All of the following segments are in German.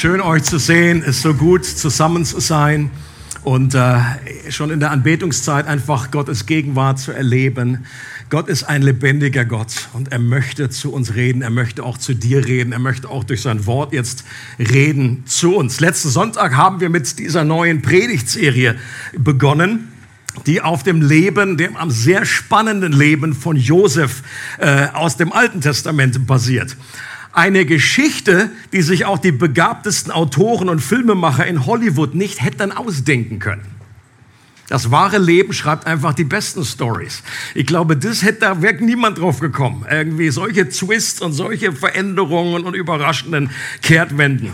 Schön euch zu sehen, es ist so gut zusammen zu sein und äh, schon in der Anbetungszeit einfach Gottes Gegenwart zu erleben. Gott ist ein lebendiger Gott und er möchte zu uns reden, er möchte auch zu dir reden, er möchte auch durch sein Wort jetzt reden zu uns. Letzten Sonntag haben wir mit dieser neuen Predigtserie begonnen die auf dem Leben, dem am sehr spannenden Leben von Josef äh, aus dem Alten Testament basiert. Eine Geschichte, die sich auch die begabtesten Autoren und Filmemacher in Hollywood nicht hätten ausdenken können. Das wahre Leben schreibt einfach die besten Stories. Ich glaube, das hätte da wirklich niemand drauf gekommen. Irgendwie solche Twists und solche Veränderungen und überraschenden Kehrtwenden.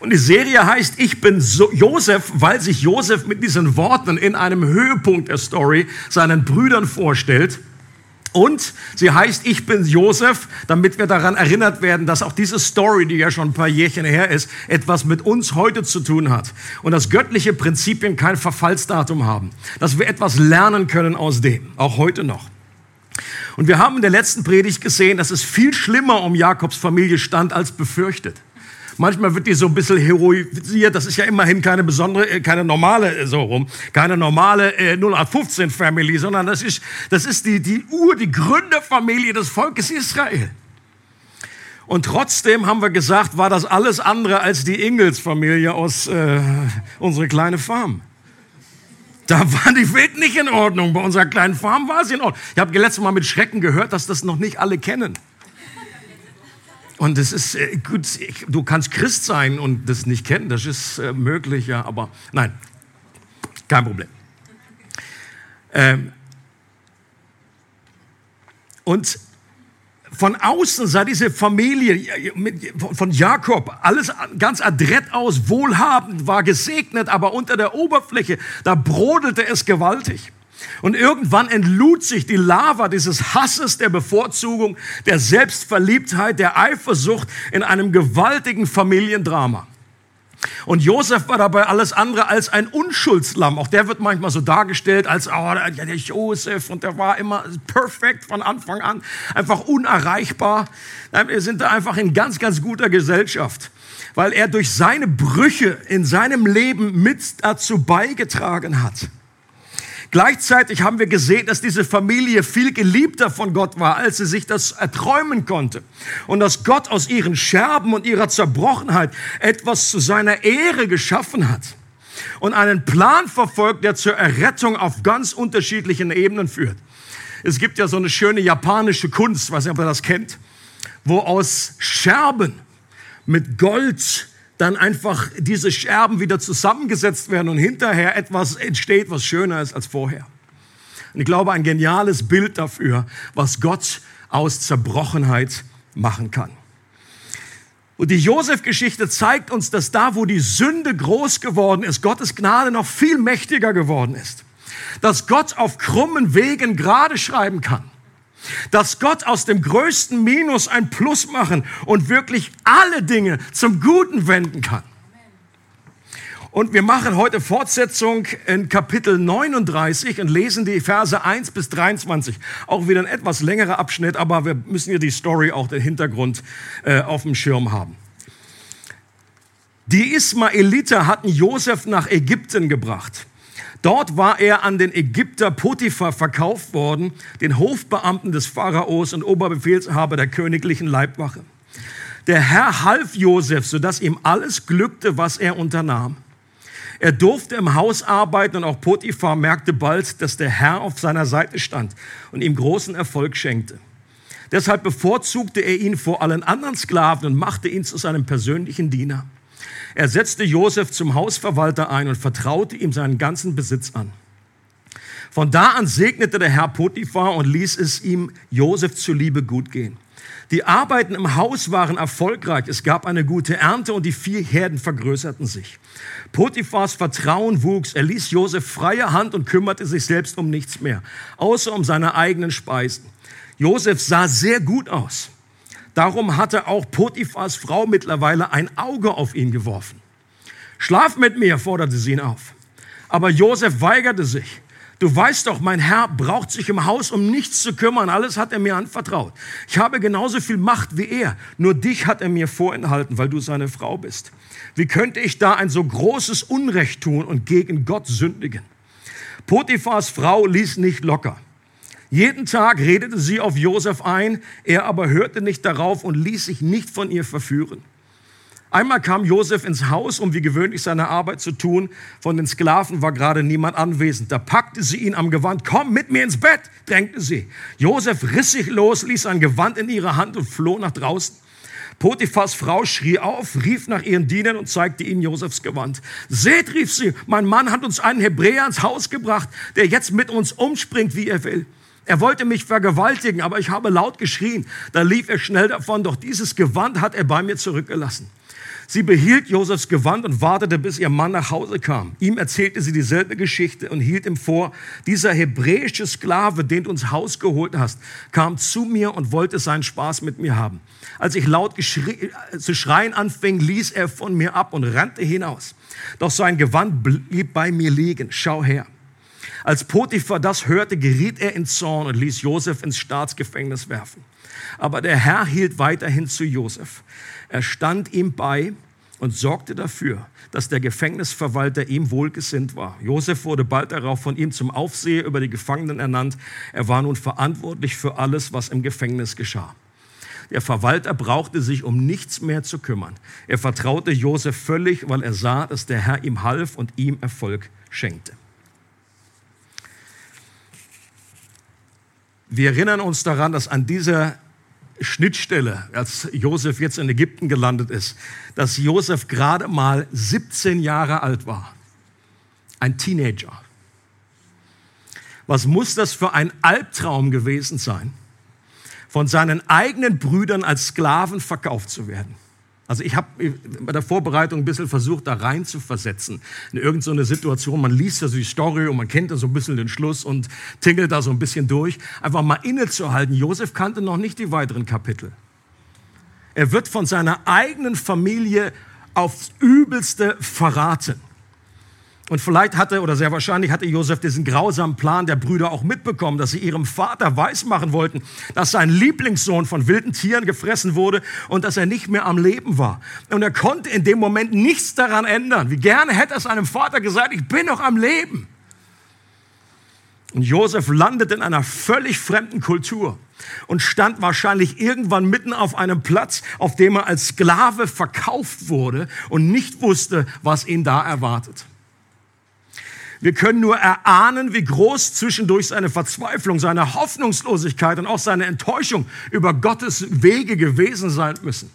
Und die Serie heißt Ich bin so Josef, weil sich Josef mit diesen Worten in einem Höhepunkt der Story seinen Brüdern vorstellt. Und sie heißt Ich bin Josef, damit wir daran erinnert werden, dass auch diese Story, die ja schon ein paar Jährchen her ist, etwas mit uns heute zu tun hat. Und dass göttliche Prinzipien kein Verfallsdatum haben. Dass wir etwas lernen können aus dem, auch heute noch. Und wir haben in der letzten Predigt gesehen, dass es viel schlimmer um Jakobs Familie stand als befürchtet. Manchmal wird die so ein bisschen heroisiert. Das ist ja immerhin keine besondere, äh, keine normale, äh, so rum, keine normale äh, 0815 Family, sondern das ist, das ist die, die Ur, die Gründerfamilie des Volkes Israel. Und trotzdem haben wir gesagt, war das alles andere als die Ingels-Familie aus äh, unserer kleinen Farm. Da war die Welt nicht in Ordnung. Bei unserer kleinen Farm war sie in Ordnung. Ich habe letztes Mal mit Schrecken gehört, dass das noch nicht alle kennen. Und es ist äh, gut, du kannst Christ sein und das nicht kennen, das ist äh, möglich, ja, aber nein, kein Problem. Ähm, und von außen sah diese Familie von Jakob alles ganz adrett aus, wohlhabend, war gesegnet, aber unter der Oberfläche, da brodelte es gewaltig. Und irgendwann entlud sich die Lava dieses Hasses, der Bevorzugung, der Selbstverliebtheit, der Eifersucht in einem gewaltigen Familiendrama. Und Josef war dabei alles andere als ein Unschuldslamm. Auch der wird manchmal so dargestellt als, oh, der Josef und der war immer perfekt von Anfang an, einfach unerreichbar. Wir sind da einfach in ganz, ganz guter Gesellschaft, weil er durch seine Brüche in seinem Leben mit dazu beigetragen hat Gleichzeitig haben wir gesehen, dass diese Familie viel geliebter von Gott war, als sie sich das erträumen konnte. Und dass Gott aus ihren Scherben und ihrer Zerbrochenheit etwas zu seiner Ehre geschaffen hat. Und einen Plan verfolgt, der zur Errettung auf ganz unterschiedlichen Ebenen führt. Es gibt ja so eine schöne japanische Kunst, weiß nicht, ob ihr das kennt, wo aus Scherben mit Gold dann einfach diese Scherben wieder zusammengesetzt werden und hinterher etwas entsteht, was schöner ist als vorher. Und ich glaube, ein geniales Bild dafür, was Gott aus Zerbrochenheit machen kann. Und die Josef-Geschichte zeigt uns, dass da, wo die Sünde groß geworden ist, Gottes Gnade noch viel mächtiger geworden ist. Dass Gott auf krummen Wegen gerade schreiben kann dass Gott aus dem größten Minus ein Plus machen und wirklich alle Dinge zum Guten wenden kann. Und wir machen heute Fortsetzung in Kapitel 39 und lesen die Verse 1 bis 23. Auch wieder ein etwas längerer Abschnitt, aber wir müssen hier die Story, auch den Hintergrund äh, auf dem Schirm haben. Die Ismaeliter hatten Josef nach Ägypten gebracht. Dort war er an den Ägypter Potiphar verkauft worden, den Hofbeamten des Pharaos und Oberbefehlshaber der königlichen Leibwache. Der Herr half Josef, sodass ihm alles glückte, was er unternahm. Er durfte im Haus arbeiten und auch Potiphar merkte bald, dass der Herr auf seiner Seite stand und ihm großen Erfolg schenkte. Deshalb bevorzugte er ihn vor allen anderen Sklaven und machte ihn zu seinem persönlichen Diener. Er setzte Josef zum Hausverwalter ein und vertraute ihm seinen ganzen Besitz an. Von da an segnete der Herr Potiphar und ließ es ihm Josef zuliebe gut gehen. Die Arbeiten im Haus waren erfolgreich. Es gab eine gute Ernte und die vier Herden vergrößerten sich. Potiphars Vertrauen wuchs. Er ließ Josef freie Hand und kümmerte sich selbst um nichts mehr, außer um seine eigenen Speisen. Josef sah sehr gut aus. Darum hatte auch Potiphas Frau mittlerweile ein Auge auf ihn geworfen. Schlaf mit mir, forderte sie ihn auf. Aber Josef weigerte sich. Du weißt doch, mein Herr braucht sich im Haus um nichts zu kümmern. Alles hat er mir anvertraut. Ich habe genauso viel Macht wie er. Nur dich hat er mir vorenthalten, weil du seine Frau bist. Wie könnte ich da ein so großes Unrecht tun und gegen Gott sündigen? Potiphars Frau ließ nicht locker. Jeden Tag redete sie auf Josef ein, er aber hörte nicht darauf und ließ sich nicht von ihr verführen. Einmal kam Josef ins Haus, um wie gewöhnlich seine Arbeit zu tun. Von den Sklaven war gerade niemand anwesend. Da packte sie ihn am Gewand. Komm mit mir ins Bett, drängte sie. Josef riss sich los, ließ ein Gewand in ihre Hand und floh nach draußen. Potiphas Frau schrie auf, rief nach ihren Dienern und zeigte ihnen Josefs Gewand. Seht, rief sie, mein Mann hat uns einen Hebräer ins Haus gebracht, der jetzt mit uns umspringt, wie er will. Er wollte mich vergewaltigen, aber ich habe laut geschrien. Da lief er schnell davon, doch dieses Gewand hat er bei mir zurückgelassen. Sie behielt Josefs Gewand und wartete, bis ihr Mann nach Hause kam. Ihm erzählte sie dieselbe Geschichte und hielt ihm vor, dieser hebräische Sklave, den du ins Haus geholt hast, kam zu mir und wollte seinen Spaß mit mir haben. Als ich laut zu schreien anfing, ließ er von mir ab und rannte hinaus. Doch sein Gewand blieb bei mir liegen. Schau her. Als Potiphar das hörte, geriet er in Zorn und ließ Josef ins Staatsgefängnis werfen. Aber der Herr hielt weiterhin zu Josef. Er stand ihm bei und sorgte dafür, dass der Gefängnisverwalter ihm wohlgesinnt war. Josef wurde bald darauf von ihm zum Aufseher über die Gefangenen ernannt. Er war nun verantwortlich für alles, was im Gefängnis geschah. Der Verwalter brauchte sich um nichts mehr zu kümmern. Er vertraute Josef völlig, weil er sah, dass der Herr ihm half und ihm Erfolg schenkte. Wir erinnern uns daran, dass an dieser Schnittstelle, als Josef jetzt in Ägypten gelandet ist, dass Josef gerade mal 17 Jahre alt war. Ein Teenager. Was muss das für ein Albtraum gewesen sein, von seinen eigenen Brüdern als Sklaven verkauft zu werden? Also ich habe bei der Vorbereitung ein bisschen versucht, da rein zu versetzen in irgendeine Situation. Man liest ja so die Story und man kennt da so ein bisschen den Schluss und tingelt da so ein bisschen durch. Einfach mal innezuhalten. Josef kannte noch nicht die weiteren Kapitel. Er wird von seiner eigenen Familie aufs Übelste verraten. Und vielleicht hatte, oder sehr wahrscheinlich hatte Josef diesen grausamen Plan der Brüder auch mitbekommen, dass sie ihrem Vater weismachen wollten, dass sein Lieblingssohn von wilden Tieren gefressen wurde und dass er nicht mehr am Leben war. Und er konnte in dem Moment nichts daran ändern. Wie gerne hätte er seinem Vater gesagt, ich bin noch am Leben. Und Josef landet in einer völlig fremden Kultur und stand wahrscheinlich irgendwann mitten auf einem Platz, auf dem er als Sklave verkauft wurde und nicht wusste, was ihn da erwartet. Wir können nur erahnen, wie groß zwischendurch seine Verzweiflung, seine Hoffnungslosigkeit und auch seine Enttäuschung über Gottes Wege gewesen sein müssen.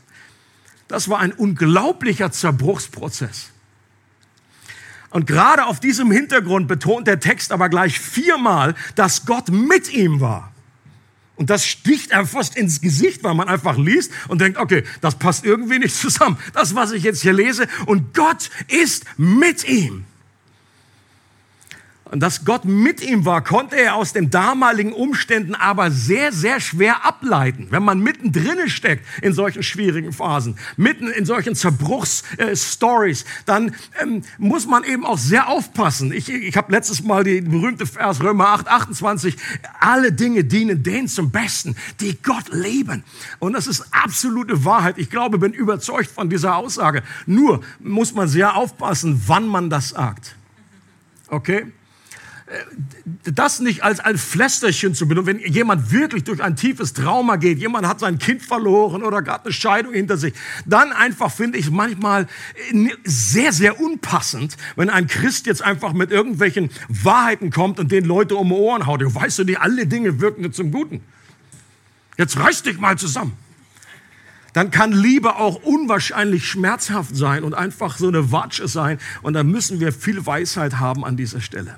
Das war ein unglaublicher Zerbruchsprozess. Und gerade auf diesem Hintergrund betont der Text aber gleich viermal, dass Gott mit ihm war. Und das sticht er fast ins Gesicht, weil man einfach liest und denkt, okay, das passt irgendwie nicht zusammen. Das, was ich jetzt hier lese. Und Gott ist mit ihm. Und dass Gott mit ihm war, konnte er aus den damaligen Umständen aber sehr, sehr schwer ableiten. Wenn man mittendrin steckt in solchen schwierigen Phasen, mitten in solchen Zerbruchsstories, äh, dann ähm, muss man eben auch sehr aufpassen. Ich, ich habe letztes Mal die berühmte Vers Römer 8, 28. Alle Dinge dienen denen zum Besten, die Gott lieben. Und das ist absolute Wahrheit. Ich glaube, bin überzeugt von dieser Aussage. Nur muss man sehr aufpassen, wann man das sagt. Okay? Äh, das nicht als ein Pflästerchen zu benutzen, wenn jemand wirklich durch ein tiefes Trauma geht, jemand hat sein Kind verloren oder gerade eine Scheidung hinter sich, dann einfach finde ich manchmal äh, sehr, sehr unpassend, wenn ein Christ jetzt einfach mit irgendwelchen Wahrheiten kommt und den Leute um die Ohren haut. Du weißt du, die alle Dinge wirken zum Guten. Jetzt reiß dich mal zusammen. Dann kann Liebe auch unwahrscheinlich schmerzhaft sein und einfach so eine Watsche sein. Und da müssen wir viel Weisheit haben an dieser Stelle.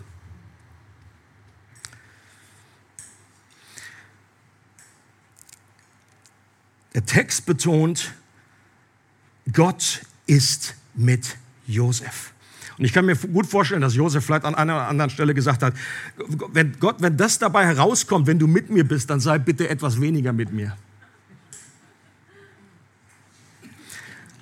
Der Text betont, Gott ist mit Josef. Und ich kann mir gut vorstellen, dass Josef vielleicht an einer oder anderen Stelle gesagt hat, wenn Gott, wenn das dabei herauskommt, wenn du mit mir bist, dann sei bitte etwas weniger mit mir.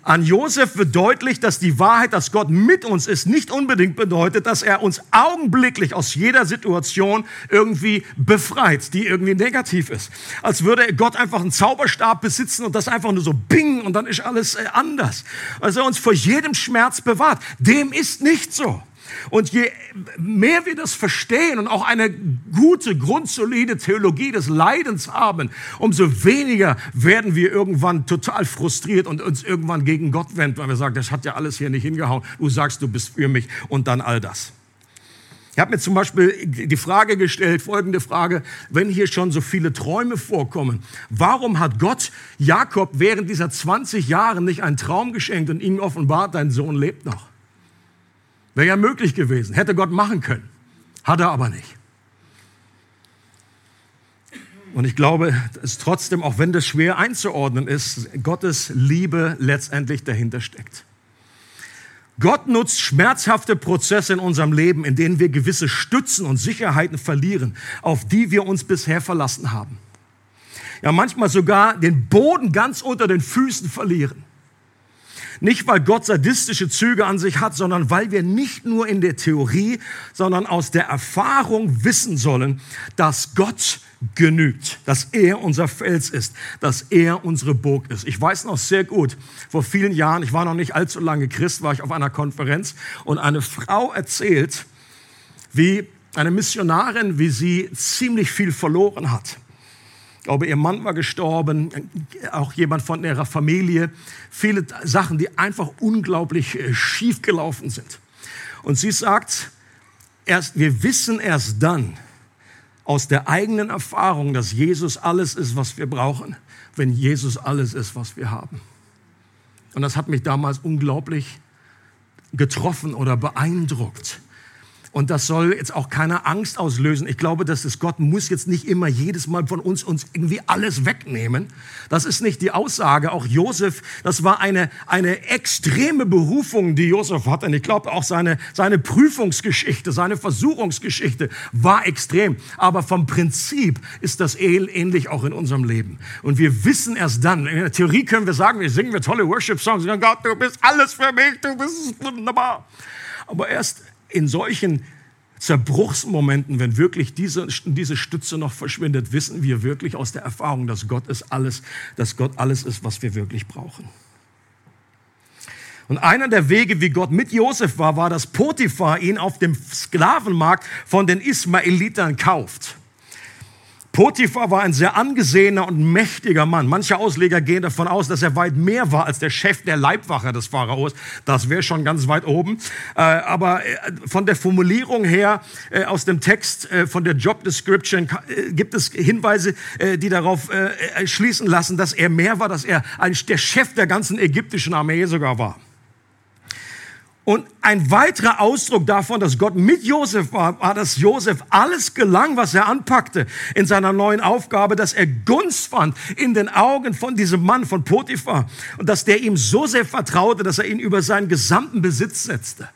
An Josef wird deutlich, dass die Wahrheit, dass Gott mit uns ist, nicht unbedingt bedeutet, dass er uns augenblicklich aus jeder Situation irgendwie befreit, die irgendwie negativ ist. Als würde Gott einfach einen Zauberstab besitzen und das einfach nur so bing und dann ist alles äh, anders. Also er uns vor jedem Schmerz bewahrt. Dem ist nicht so. Und je mehr wir das verstehen und auch eine gute, grundsolide Theologie des Leidens haben, umso weniger werden wir irgendwann total frustriert und uns irgendwann gegen Gott wenden, weil wir sagen, das hat ja alles hier nicht hingehauen. Du sagst, du bist für mich und dann all das. Ich habe mir zum Beispiel die Frage gestellt, folgende Frage, wenn hier schon so viele Träume vorkommen, warum hat Gott Jakob während dieser 20 Jahre nicht einen Traum geschenkt und ihm offenbart, dein Sohn lebt noch? Wäre ja möglich gewesen, hätte Gott machen können. Hat er aber nicht. Und ich glaube, dass trotzdem, auch wenn das schwer einzuordnen ist, Gottes Liebe letztendlich dahinter steckt. Gott nutzt schmerzhafte Prozesse in unserem Leben, in denen wir gewisse Stützen und Sicherheiten verlieren, auf die wir uns bisher verlassen haben. Ja, manchmal sogar den Boden ganz unter den Füßen verlieren. Nicht, weil Gott sadistische Züge an sich hat, sondern weil wir nicht nur in der Theorie, sondern aus der Erfahrung wissen sollen, dass Gott genügt, dass er unser Fels ist, dass er unsere Burg ist. Ich weiß noch sehr gut, vor vielen Jahren, ich war noch nicht allzu lange Christ, war ich auf einer Konferenz und eine Frau erzählt, wie eine Missionarin, wie sie ziemlich viel verloren hat. Glaube, ihr Mann war gestorben, auch jemand von ihrer Familie. Viele Sachen, die einfach unglaublich äh, schief gelaufen sind. Und sie sagt, erst, wir wissen erst dann aus der eigenen Erfahrung, dass Jesus alles ist, was wir brauchen, wenn Jesus alles ist, was wir haben. Und das hat mich damals unglaublich getroffen oder beeindruckt. Und das soll jetzt auch keine Angst auslösen. Ich glaube, dass es Gott muss jetzt nicht immer jedes Mal von uns uns irgendwie alles wegnehmen. Das ist nicht die Aussage. Auch Josef, das war eine, eine extreme Berufung, die Josef hatte. Und ich glaube auch seine, seine Prüfungsgeschichte, seine Versuchungsgeschichte war extrem. Aber vom Prinzip ist das ähnlich auch in unserem Leben. Und wir wissen erst dann, in der Theorie können wir sagen, wir singen wir tolle Worship-Songs. Gott, du bist alles für mich, du bist wunderbar. Aber erst in solchen Zerbruchsmomenten, wenn wirklich diese, diese Stütze noch verschwindet, wissen wir wirklich aus der Erfahrung, dass Gott ist alles, dass Gott alles ist, was wir wirklich brauchen. Und einer der Wege, wie Gott mit Josef war, war, dass Potiphar ihn auf dem Sklavenmarkt von den Ismaelitern kauft. Potiphar war ein sehr angesehener und mächtiger Mann. Manche Ausleger gehen davon aus, dass er weit mehr war als der Chef der Leibwache des Pharaos. Das wäre schon ganz weit oben. Äh, aber äh, von der Formulierung her äh, aus dem Text, von der Job Description, gibt es Hinweise, die darauf schließen lassen, dass er mehr war, dass er der Chef der ganzen ägyptischen Armee sogar war. Und ein weiterer Ausdruck davon, dass Gott mit Josef war, war, dass Josef alles gelang, was er anpackte in seiner neuen Aufgabe, dass er Gunst fand in den Augen von diesem Mann, von Potiphar. Und dass der ihm so sehr vertraute, dass er ihn über seinen gesamten Besitz setzte.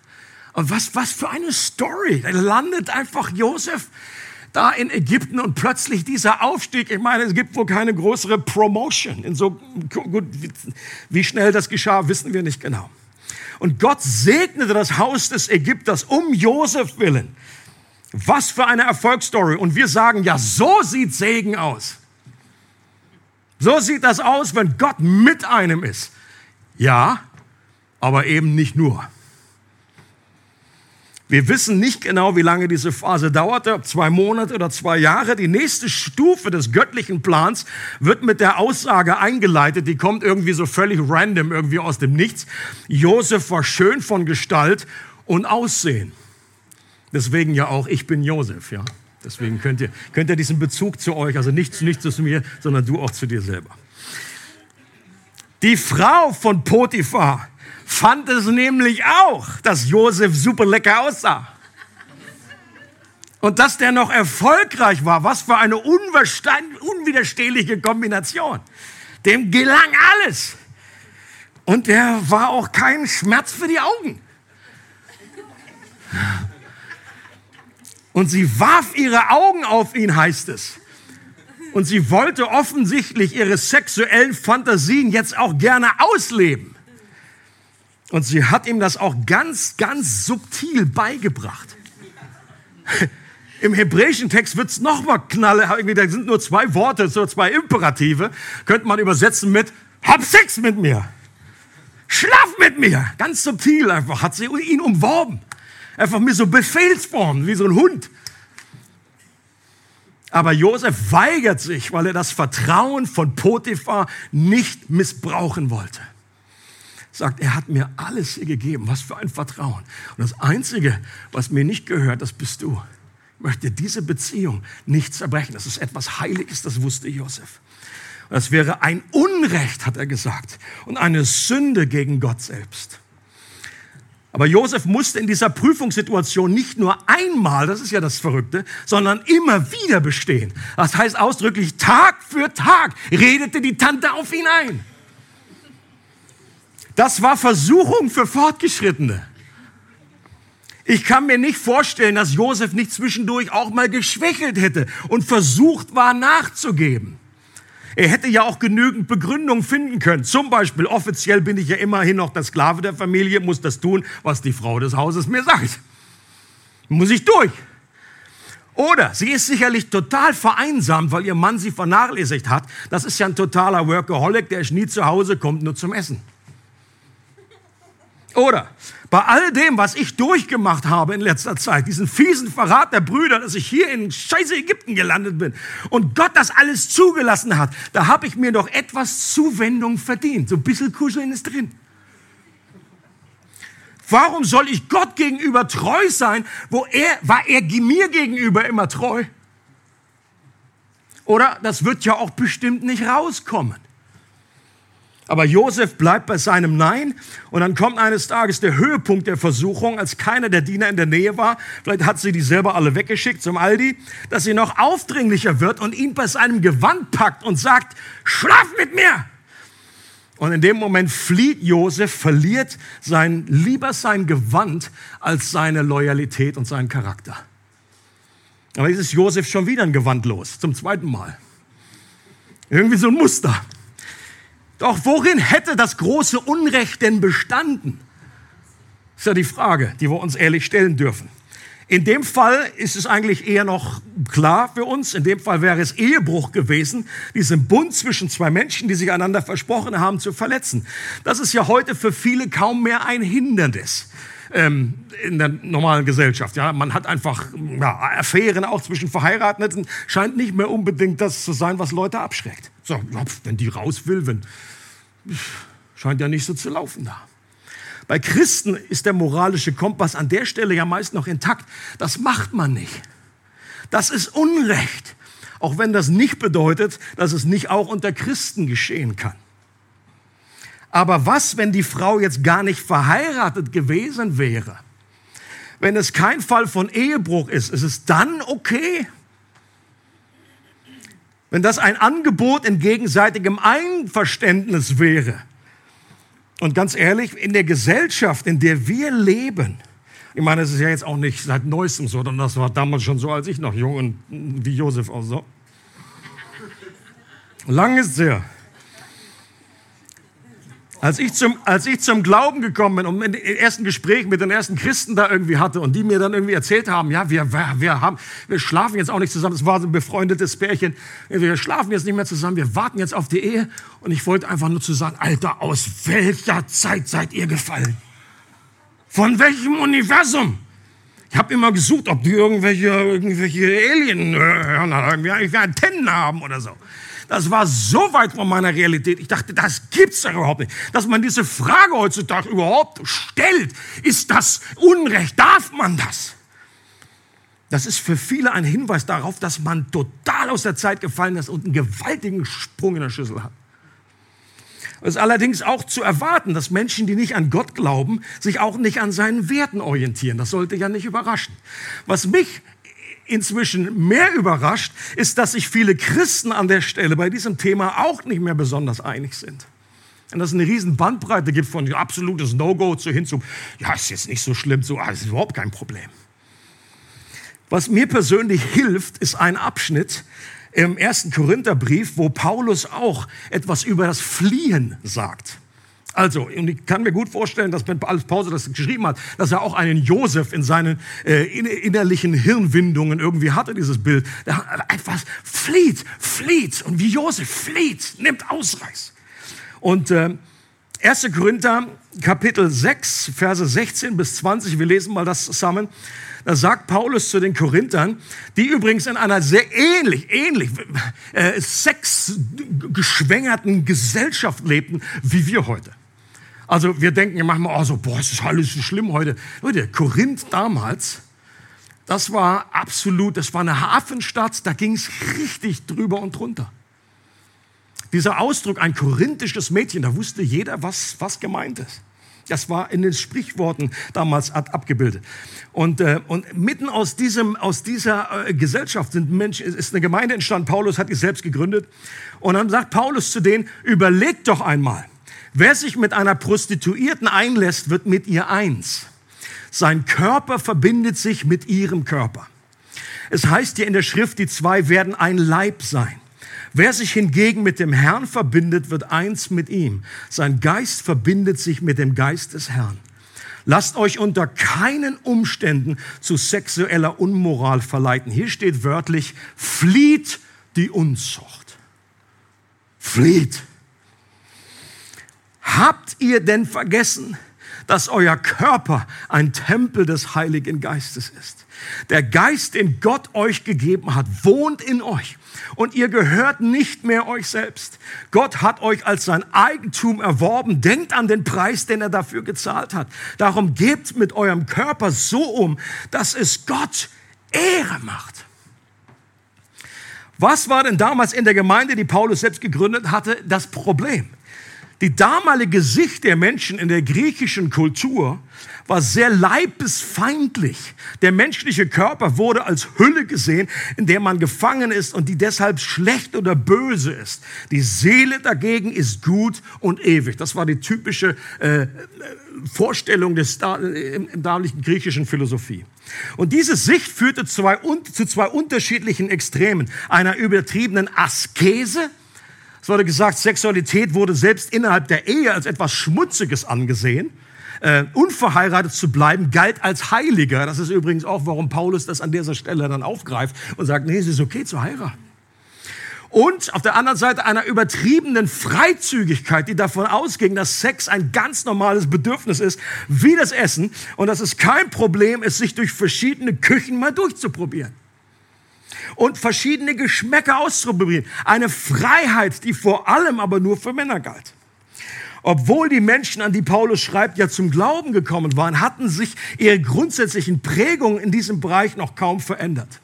Und was, was für eine Story. Da landet einfach Josef da in Ägypten und plötzlich dieser Aufstieg. Ich meine, es gibt wohl keine größere Promotion. In so, gut, wie schnell das geschah, wissen wir nicht genau. Und Gott segnete das Haus des Ägypters um Josef willen. Was für eine Erfolgsstory. Und wir sagen, ja, so sieht Segen aus. So sieht das aus, wenn Gott mit einem ist. Ja, aber eben nicht nur. Wir wissen nicht genau, wie lange diese Phase dauerte, ob zwei Monate oder zwei Jahre. Die nächste Stufe des göttlichen Plans wird mit der Aussage eingeleitet, die kommt irgendwie so völlig random, irgendwie aus dem Nichts. Josef war schön von Gestalt und Aussehen. Deswegen ja auch, ich bin Josef, ja. Deswegen könnt ihr, könnt ihr diesen Bezug zu euch, also nicht, nicht zu mir, sondern du auch zu dir selber. Die Frau von Potiphar fand es nämlich auch, dass Josef super lecker aussah. Und dass der noch erfolgreich war, was für eine unwiderstehliche Kombination. Dem gelang alles. Und der war auch kein Schmerz für die Augen. Und sie warf ihre Augen auf ihn, heißt es. Und sie wollte offensichtlich ihre sexuellen Fantasien jetzt auch gerne ausleben. Und sie hat ihm das auch ganz, ganz subtil beigebracht. Im hebräischen Text wird es nochmal knalle, da sind nur zwei Worte, so zwei Imperative, könnte man übersetzen mit, hab Sex mit mir. Schlaf mit mir. Ganz subtil einfach, hat sie ihn umworben. Einfach mit so Befehlsformen, wie so ein Hund. Aber Josef weigert sich, weil er das Vertrauen von Potiphar nicht missbrauchen wollte. Sagt, er hat mir alles hier gegeben. Was für ein Vertrauen. Und das Einzige, was mir nicht gehört, das bist du. Ich möchte diese Beziehung nicht zerbrechen. Das ist etwas Heiliges, das wusste Josef. Das wäre ein Unrecht, hat er gesagt, und eine Sünde gegen Gott selbst. Aber Josef musste in dieser Prüfungssituation nicht nur einmal, das ist ja das Verrückte, sondern immer wieder bestehen. Das heißt ausdrücklich, Tag für Tag redete die Tante auf ihn ein. Das war Versuchung für Fortgeschrittene. Ich kann mir nicht vorstellen, dass Josef nicht zwischendurch auch mal geschwächelt hätte und versucht war nachzugeben. Er hätte ja auch genügend Begründung finden können. Zum Beispiel, offiziell bin ich ja immerhin noch der Sklave der Familie, muss das tun, was die Frau des Hauses mir sagt. Muss ich durch. Oder sie ist sicherlich total vereinsamt, weil ihr Mann sie vernachlässigt hat. Das ist ja ein totaler Workaholic, der ist nie zu Hause, kommt nur zum Essen. Oder bei all dem, was ich durchgemacht habe in letzter Zeit, diesen fiesen Verrat der Brüder, dass ich hier in scheiße Ägypten gelandet bin und Gott das alles zugelassen hat, da habe ich mir doch etwas Zuwendung verdient. So ein bisschen Kuscheln ist drin. Warum soll ich Gott gegenüber treu sein, wo er, war er mir gegenüber immer treu? Oder das wird ja auch bestimmt nicht rauskommen. Aber Josef bleibt bei seinem Nein und dann kommt eines Tages der Höhepunkt der Versuchung, als keiner der Diener in der Nähe war. Vielleicht hat sie die selber alle weggeschickt zum Aldi, dass sie noch aufdringlicher wird und ihn bei seinem Gewand packt und sagt, schlaf mit mir! Und in dem Moment flieht Josef, verliert sein, lieber sein Gewand als seine Loyalität und seinen Charakter. Aber jetzt ist Josef schon wieder ein Gewand los, zum zweiten Mal. Irgendwie so ein Muster. Doch worin hätte das große Unrecht denn bestanden? Ist ja die Frage, die wir uns ehrlich stellen dürfen. In dem Fall ist es eigentlich eher noch klar für uns. In dem Fall wäre es Ehebruch gewesen, diesen Bund zwischen zwei Menschen, die sich einander versprochen haben, zu verletzen. Das ist ja heute für viele kaum mehr ein Hindernis ähm, in der normalen Gesellschaft. Ja, man hat einfach ja, Affären auch zwischen Verheirateten. Scheint nicht mehr unbedingt das zu sein, was Leute abschreckt. So, wenn die raus will, wenn Scheint ja nicht so zu laufen da. Bei Christen ist der moralische Kompass an der Stelle ja meist noch intakt. Das macht man nicht. Das ist Unrecht. Auch wenn das nicht bedeutet, dass es nicht auch unter Christen geschehen kann. Aber was, wenn die Frau jetzt gar nicht verheiratet gewesen wäre? Wenn es kein Fall von Ehebruch ist, ist es dann okay? wenn das ein Angebot in gegenseitigem Einverständnis wäre. Und ganz ehrlich, in der Gesellschaft, in der wir leben, ich meine, es ist ja jetzt auch nicht seit neuestem so, sondern das war damals schon so, als ich noch jung und wie Josef auch so. Lang ist es her. Als ich, zum, als ich zum Glauben gekommen bin und im ersten Gespräch mit den ersten Christen da irgendwie hatte und die mir dann irgendwie erzählt haben, ja, wir, wir, haben, wir schlafen jetzt auch nicht zusammen, es war so ein befreundetes Pärchen, wir schlafen jetzt nicht mehr zusammen, wir warten jetzt auf die Ehe und ich wollte einfach nur zu sagen, Alter, aus welcher Zeit seid ihr gefallen? Von welchem Universum? Ich habe immer gesucht, ob die irgendwelche, irgendwelche Alien, äh, irgendwie Antennen haben oder so. Das war so weit von meiner Realität. Ich dachte, das gibt's doch überhaupt nicht. Dass man diese Frage heutzutage überhaupt stellt, ist das Unrecht? Darf man das? Das ist für viele ein Hinweis darauf, dass man total aus der Zeit gefallen ist und einen gewaltigen Sprung in der Schüssel hat. Es ist allerdings auch zu erwarten, dass Menschen, die nicht an Gott glauben, sich auch nicht an seinen Werten orientieren. Das sollte ja nicht überraschen. Was mich inzwischen mehr überrascht, ist, dass sich viele Christen an der Stelle bei diesem Thema auch nicht mehr besonders einig sind. Und dass es eine riesen Bandbreite gibt von absolutes No-Go zu hin zu, ja, ist jetzt nicht so schlimm, so, ah, ist überhaupt kein Problem. Was mir persönlich hilft, ist ein Abschnitt im ersten Korintherbrief, wo Paulus auch etwas über das Fliehen sagt. Also, und ich kann mir gut vorstellen, dass wenn Paulus das geschrieben hat, dass er auch einen Josef in seinen äh, innerlichen Hirnwindungen irgendwie hatte, dieses Bild. Der einfach flieht, flieht. Und wie Josef flieht, nimmt Ausreiß. Und äh, 1. Korinther, Kapitel 6, Verse 16 bis 20, wir lesen mal das zusammen. Da sagt Paulus zu den Korinthern, die übrigens in einer sehr ähnlich, ähnlich äh, sexgeschwängerten Gesellschaft lebten wie wir heute. Also wir denken ja manchmal, oh so, boah, es ist alles so schlimm heute. Leute, Korinth damals, das war absolut, das war eine Hafenstadt, da ging es richtig drüber und drunter. Dieser Ausdruck, ein korinthisches Mädchen, da wusste jeder, was, was gemeint ist. Das war in den Sprichworten damals abgebildet. Und, äh, und mitten aus, diesem, aus dieser äh, Gesellschaft sind Menschen, ist eine Gemeinde entstanden. Paulus hat die selbst gegründet. Und dann sagt Paulus zu denen, überlegt doch einmal, Wer sich mit einer Prostituierten einlässt, wird mit ihr eins. Sein Körper verbindet sich mit ihrem Körper. Es heißt hier in der Schrift, die zwei werden ein Leib sein. Wer sich hingegen mit dem Herrn verbindet, wird eins mit ihm. Sein Geist verbindet sich mit dem Geist des Herrn. Lasst euch unter keinen Umständen zu sexueller Unmoral verleiten. Hier steht wörtlich, flieht die Unzucht. Flieht. Habt ihr denn vergessen, dass euer Körper ein Tempel des Heiligen Geistes ist? Der Geist, den Gott euch gegeben hat, wohnt in euch und ihr gehört nicht mehr euch selbst. Gott hat euch als sein Eigentum erworben. Denkt an den Preis, den er dafür gezahlt hat. Darum gebt mit eurem Körper so um, dass es Gott Ehre macht. Was war denn damals in der Gemeinde, die Paulus selbst gegründet hatte, das Problem? Die damalige Sicht der Menschen in der griechischen Kultur war sehr leibesfeindlich. Der menschliche Körper wurde als Hülle gesehen, in der man gefangen ist und die deshalb schlecht oder böse ist. Die Seele dagegen ist gut und ewig. Das war die typische äh, Vorstellung des, äh, im, im damaligen griechischen Philosophie. Und diese Sicht führte zwei, zu zwei unterschiedlichen Extremen. Einer übertriebenen Askese, es wurde gesagt, Sexualität wurde selbst innerhalb der Ehe als etwas Schmutziges angesehen. Äh, unverheiratet zu bleiben galt als Heiliger. Das ist übrigens auch, warum Paulus das an dieser Stelle dann aufgreift und sagt, nee, es ist okay zu heiraten. Und auf der anderen Seite einer übertriebenen Freizügigkeit, die davon ausging, dass Sex ein ganz normales Bedürfnis ist, wie das Essen, und dass es kein Problem ist, sich durch verschiedene Küchen mal durchzuprobieren und verschiedene Geschmäcker auszuprobieren. Eine Freiheit, die vor allem aber nur für Männer galt. Obwohl die Menschen, an die Paulus schreibt, ja zum Glauben gekommen waren, hatten sich ihre grundsätzlichen Prägungen in diesem Bereich noch kaum verändert.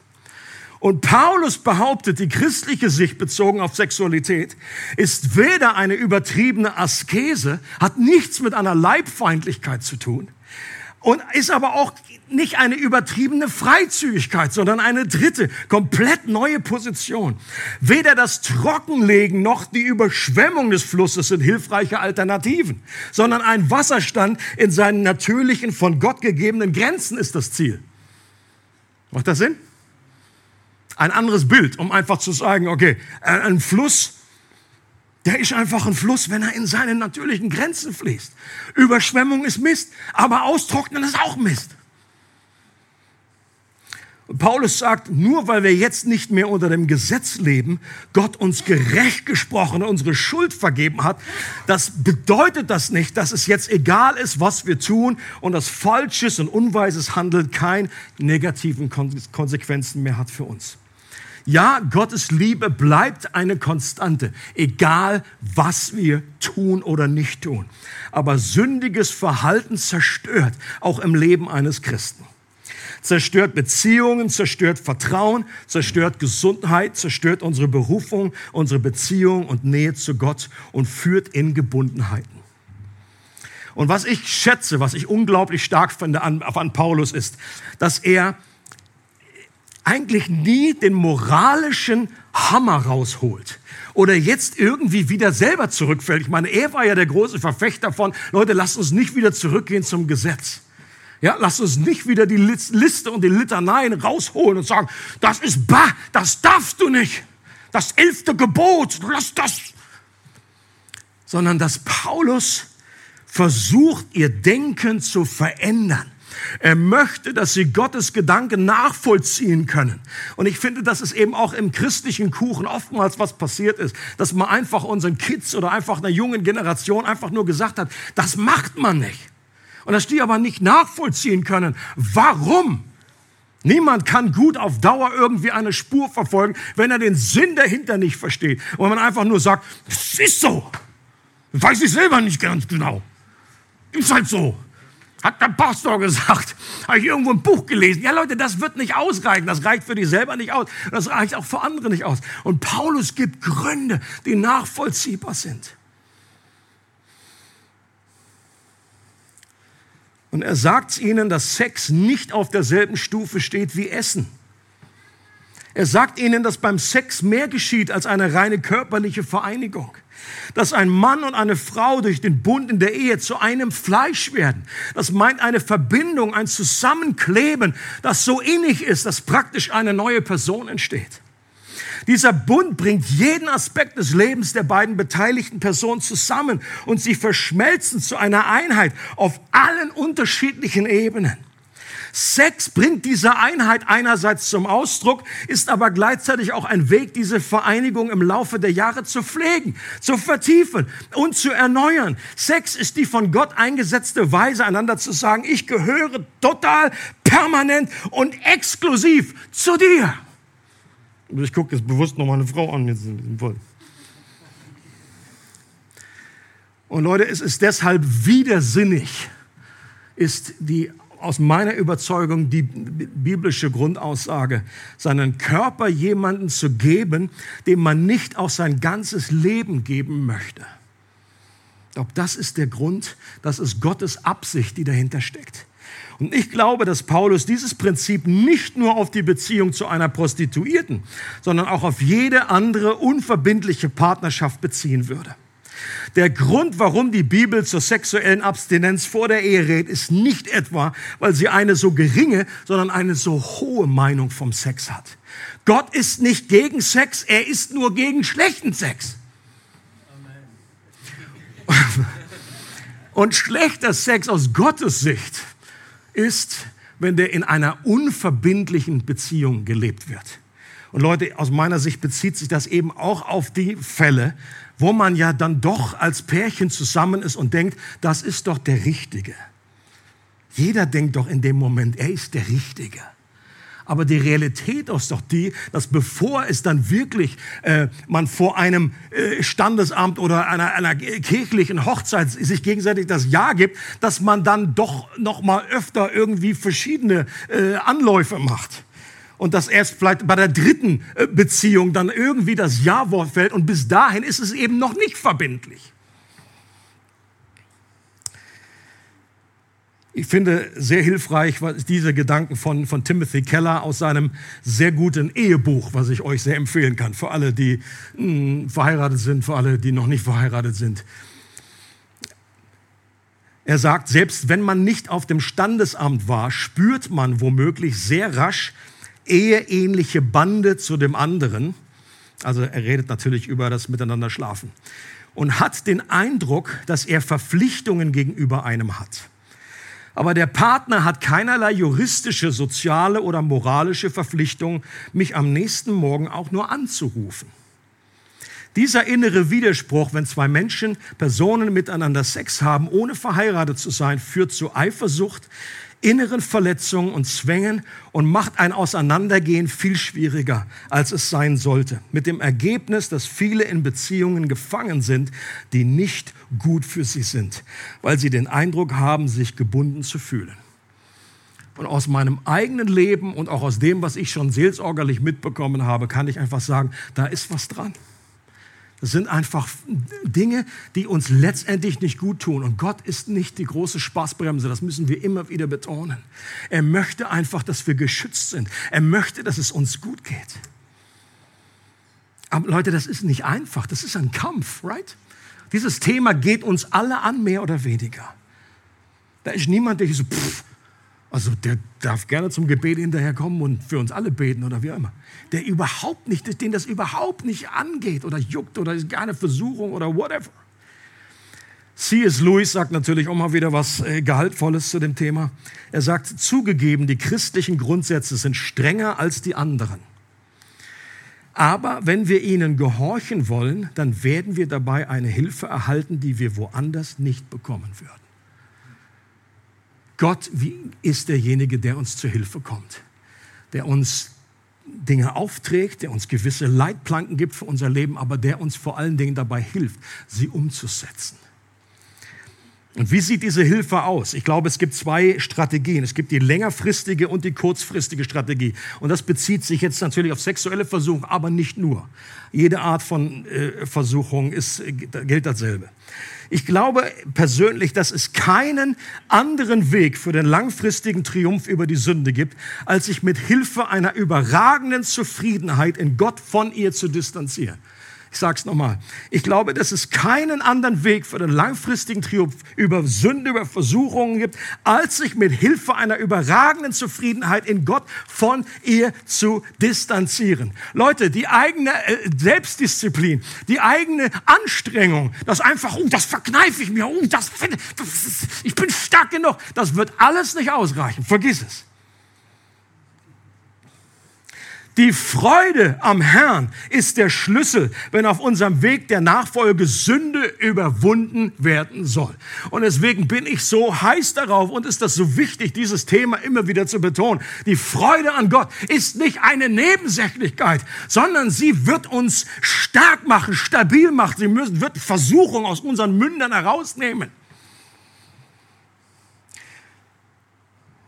Und Paulus behauptet, die christliche Sicht bezogen auf Sexualität ist weder eine übertriebene Askese, hat nichts mit einer Leibfeindlichkeit zu tun, und ist aber auch nicht eine übertriebene Freizügigkeit, sondern eine dritte, komplett neue Position. Weder das Trockenlegen noch die Überschwemmung des Flusses sind hilfreiche Alternativen, sondern ein Wasserstand in seinen natürlichen, von Gott gegebenen Grenzen ist das Ziel. Macht das Sinn? Ein anderes Bild, um einfach zu sagen, okay, ein Fluss der ist einfach ein Fluss, wenn er in seine natürlichen Grenzen fließt. Überschwemmung ist Mist, aber Austrocknen ist auch Mist. Und Paulus sagt, nur weil wir jetzt nicht mehr unter dem Gesetz leben, Gott uns gerecht gesprochen, unsere Schuld vergeben hat, das bedeutet das nicht, dass es jetzt egal ist, was wir tun und das falsches und unweises Handeln keine negativen Konsequenzen mehr hat für uns. Ja, Gottes Liebe bleibt eine Konstante, egal was wir tun oder nicht tun. Aber sündiges Verhalten zerstört auch im Leben eines Christen. Zerstört Beziehungen, zerstört Vertrauen, zerstört Gesundheit, zerstört unsere Berufung, unsere Beziehung und Nähe zu Gott und führt in Gebundenheiten. Und was ich schätze, was ich unglaublich stark finde an, an Paulus ist, dass er eigentlich nie den moralischen Hammer rausholt oder jetzt irgendwie wieder selber zurückfällt. Ich meine, er war ja der große Verfechter von, Leute, lasst uns nicht wieder zurückgehen zum Gesetz. Ja, lasst uns nicht wieder die Liste und die Litaneien rausholen und sagen, das ist bah, das darfst du nicht. Das elfte Gebot, lass das. Sondern dass Paulus versucht, ihr Denken zu verändern. Er möchte, dass sie Gottes Gedanken nachvollziehen können. Und ich finde, dass es eben auch im christlichen Kuchen oftmals was passiert ist, dass man einfach unseren Kids oder einfach einer jungen Generation einfach nur gesagt hat, das macht man nicht. Und dass die aber nicht nachvollziehen können, warum. Niemand kann gut auf Dauer irgendwie eine Spur verfolgen, wenn er den Sinn dahinter nicht versteht. Und wenn man einfach nur sagt, es ist so. Weiß ich selber nicht ganz genau. Ist halt so. Hat der Pastor gesagt. Habe ich irgendwo ein Buch gelesen. Ja, Leute, das wird nicht ausreichen. Das reicht für dich selber nicht aus. Das reicht auch für andere nicht aus. Und Paulus gibt Gründe, die nachvollziehbar sind. Und er sagt ihnen, dass Sex nicht auf derselben Stufe steht wie Essen. Er sagt ihnen, dass beim Sex mehr geschieht als eine reine körperliche Vereinigung. Dass ein Mann und eine Frau durch den Bund in der Ehe zu einem Fleisch werden. Das meint eine Verbindung, ein Zusammenkleben, das so innig ist, dass praktisch eine neue Person entsteht. Dieser Bund bringt jeden Aspekt des Lebens der beiden beteiligten Personen zusammen und sie verschmelzen zu einer Einheit auf allen unterschiedlichen Ebenen. Sex bringt diese Einheit einerseits zum Ausdruck, ist aber gleichzeitig auch ein Weg, diese Vereinigung im Laufe der Jahre zu pflegen, zu vertiefen und zu erneuern. Sex ist die von Gott eingesetzte Weise, einander zu sagen, ich gehöre total, permanent und exklusiv zu dir. Ich gucke jetzt bewusst noch mal eine Frau an. Und Leute, es ist deshalb widersinnig, ist die aus meiner Überzeugung die biblische Grundaussage, seinen Körper jemanden zu geben, dem man nicht auch sein ganzes Leben geben möchte. Ich glaube, das ist der Grund, das ist Gottes Absicht, die dahinter steckt. Und ich glaube, dass Paulus dieses Prinzip nicht nur auf die Beziehung zu einer Prostituierten, sondern auch auf jede andere unverbindliche Partnerschaft beziehen würde. Der Grund, warum die Bibel zur sexuellen Abstinenz vor der Ehe rät, ist nicht etwa, weil sie eine so geringe, sondern eine so hohe Meinung vom Sex hat. Gott ist nicht gegen Sex, er ist nur gegen schlechten Sex. Und schlechter Sex aus Gottes Sicht ist, wenn der in einer unverbindlichen Beziehung gelebt wird. Und Leute, aus meiner Sicht bezieht sich das eben auch auf die Fälle, wo man ja dann doch als Pärchen zusammen ist und denkt, das ist doch der Richtige. Jeder denkt doch in dem Moment, er ist der Richtige. Aber die Realität ist doch die, dass bevor es dann wirklich äh, man vor einem äh, Standesamt oder einer, einer kirchlichen Hochzeit sich gegenseitig das Ja gibt, dass man dann doch noch mal öfter irgendwie verschiedene äh, Anläufe macht und dass erst vielleicht bei der dritten äh, Beziehung dann irgendwie das Ja-Wort fällt und bis dahin ist es eben noch nicht verbindlich. Ich finde sehr hilfreich diese Gedanken von, von Timothy Keller aus seinem sehr guten Ehebuch, was ich euch sehr empfehlen kann, für alle, die mh, hm, verheiratet sind, für alle, die noch nicht verheiratet sind. Er sagt, selbst wenn man nicht auf dem Standesamt war, spürt man womöglich sehr rasch, eheähnliche Bande zu dem anderen. Also er redet natürlich über das Miteinander schlafen. Und hat den Eindruck, dass er Verpflichtungen gegenüber einem hat. Aber der Partner hat keinerlei juristische, soziale oder moralische Verpflichtung, mich am nächsten Morgen auch nur anzurufen. Dieser innere Widerspruch, wenn zwei Menschen, Personen miteinander Sex haben, ohne verheiratet zu sein, führt zu Eifersucht, inneren Verletzungen und Zwängen und macht ein Auseinandergehen viel schwieriger, als es sein sollte. Mit dem Ergebnis, dass viele in Beziehungen gefangen sind, die nicht gut für sie sind, weil sie den Eindruck haben, sich gebunden zu fühlen. Und aus meinem eigenen Leben und auch aus dem, was ich schon seelsorgerlich mitbekommen habe, kann ich einfach sagen, da ist was dran. Das sind einfach Dinge, die uns letztendlich nicht gut tun. Und Gott ist nicht die große Spaßbremse, das müssen wir immer wieder betonen. Er möchte einfach, dass wir geschützt sind. Er möchte, dass es uns gut geht. Aber Leute, das ist nicht einfach, das ist ein Kampf, right? Dieses Thema geht uns alle an, mehr oder weniger. Da ist niemand, der so, pff, also der darf gerne zum Gebet hinterherkommen und für uns alle beten oder wie auch immer. Der überhaupt nicht, den das überhaupt nicht angeht oder juckt oder ist gar eine Versuchung oder whatever. C.S. Lewis sagt natürlich auch mal wieder was äh, Gehaltvolles zu dem Thema. Er sagt, zugegeben, die christlichen Grundsätze sind strenger als die anderen. Aber wenn wir ihnen gehorchen wollen, dann werden wir dabei eine Hilfe erhalten, die wir woanders nicht bekommen würden. Gott ist derjenige, der uns zur Hilfe kommt, der uns Dinge aufträgt, der uns gewisse Leitplanken gibt für unser Leben, aber der uns vor allen Dingen dabei hilft, sie umzusetzen. Und wie sieht diese Hilfe aus? Ich glaube, es gibt zwei Strategien. Es gibt die längerfristige und die kurzfristige Strategie. Und das bezieht sich jetzt natürlich auf sexuelle Versuchung, aber nicht nur. Jede Art von äh, Versuchung ist, gilt dasselbe. Ich glaube persönlich, dass es keinen anderen Weg für den langfristigen Triumph über die Sünde gibt, als sich mit Hilfe einer überragenden Zufriedenheit in Gott von ihr zu distanzieren. Ich sage es nochmal. Ich glaube, dass es keinen anderen Weg für den langfristigen Triumph über Sünde, über Versuchungen gibt, als sich mit Hilfe einer überragenden Zufriedenheit in Gott von ihr zu distanzieren. Leute, die eigene äh, Selbstdisziplin, die eigene Anstrengung, das einfach, oh, das verkneife ich mir, oh, das, das, ich bin stark genug, das wird alles nicht ausreichen. Vergiss es. Die Freude am Herrn ist der Schlüssel, wenn auf unserem Weg der Nachfolge Sünde überwunden werden soll. Und deswegen bin ich so heiß darauf und ist das so wichtig, dieses Thema immer wieder zu betonen. Die Freude an Gott ist nicht eine Nebensächlichkeit, sondern sie wird uns stark machen, stabil machen. Sie müssen, wird Versuchung aus unseren Mündern herausnehmen.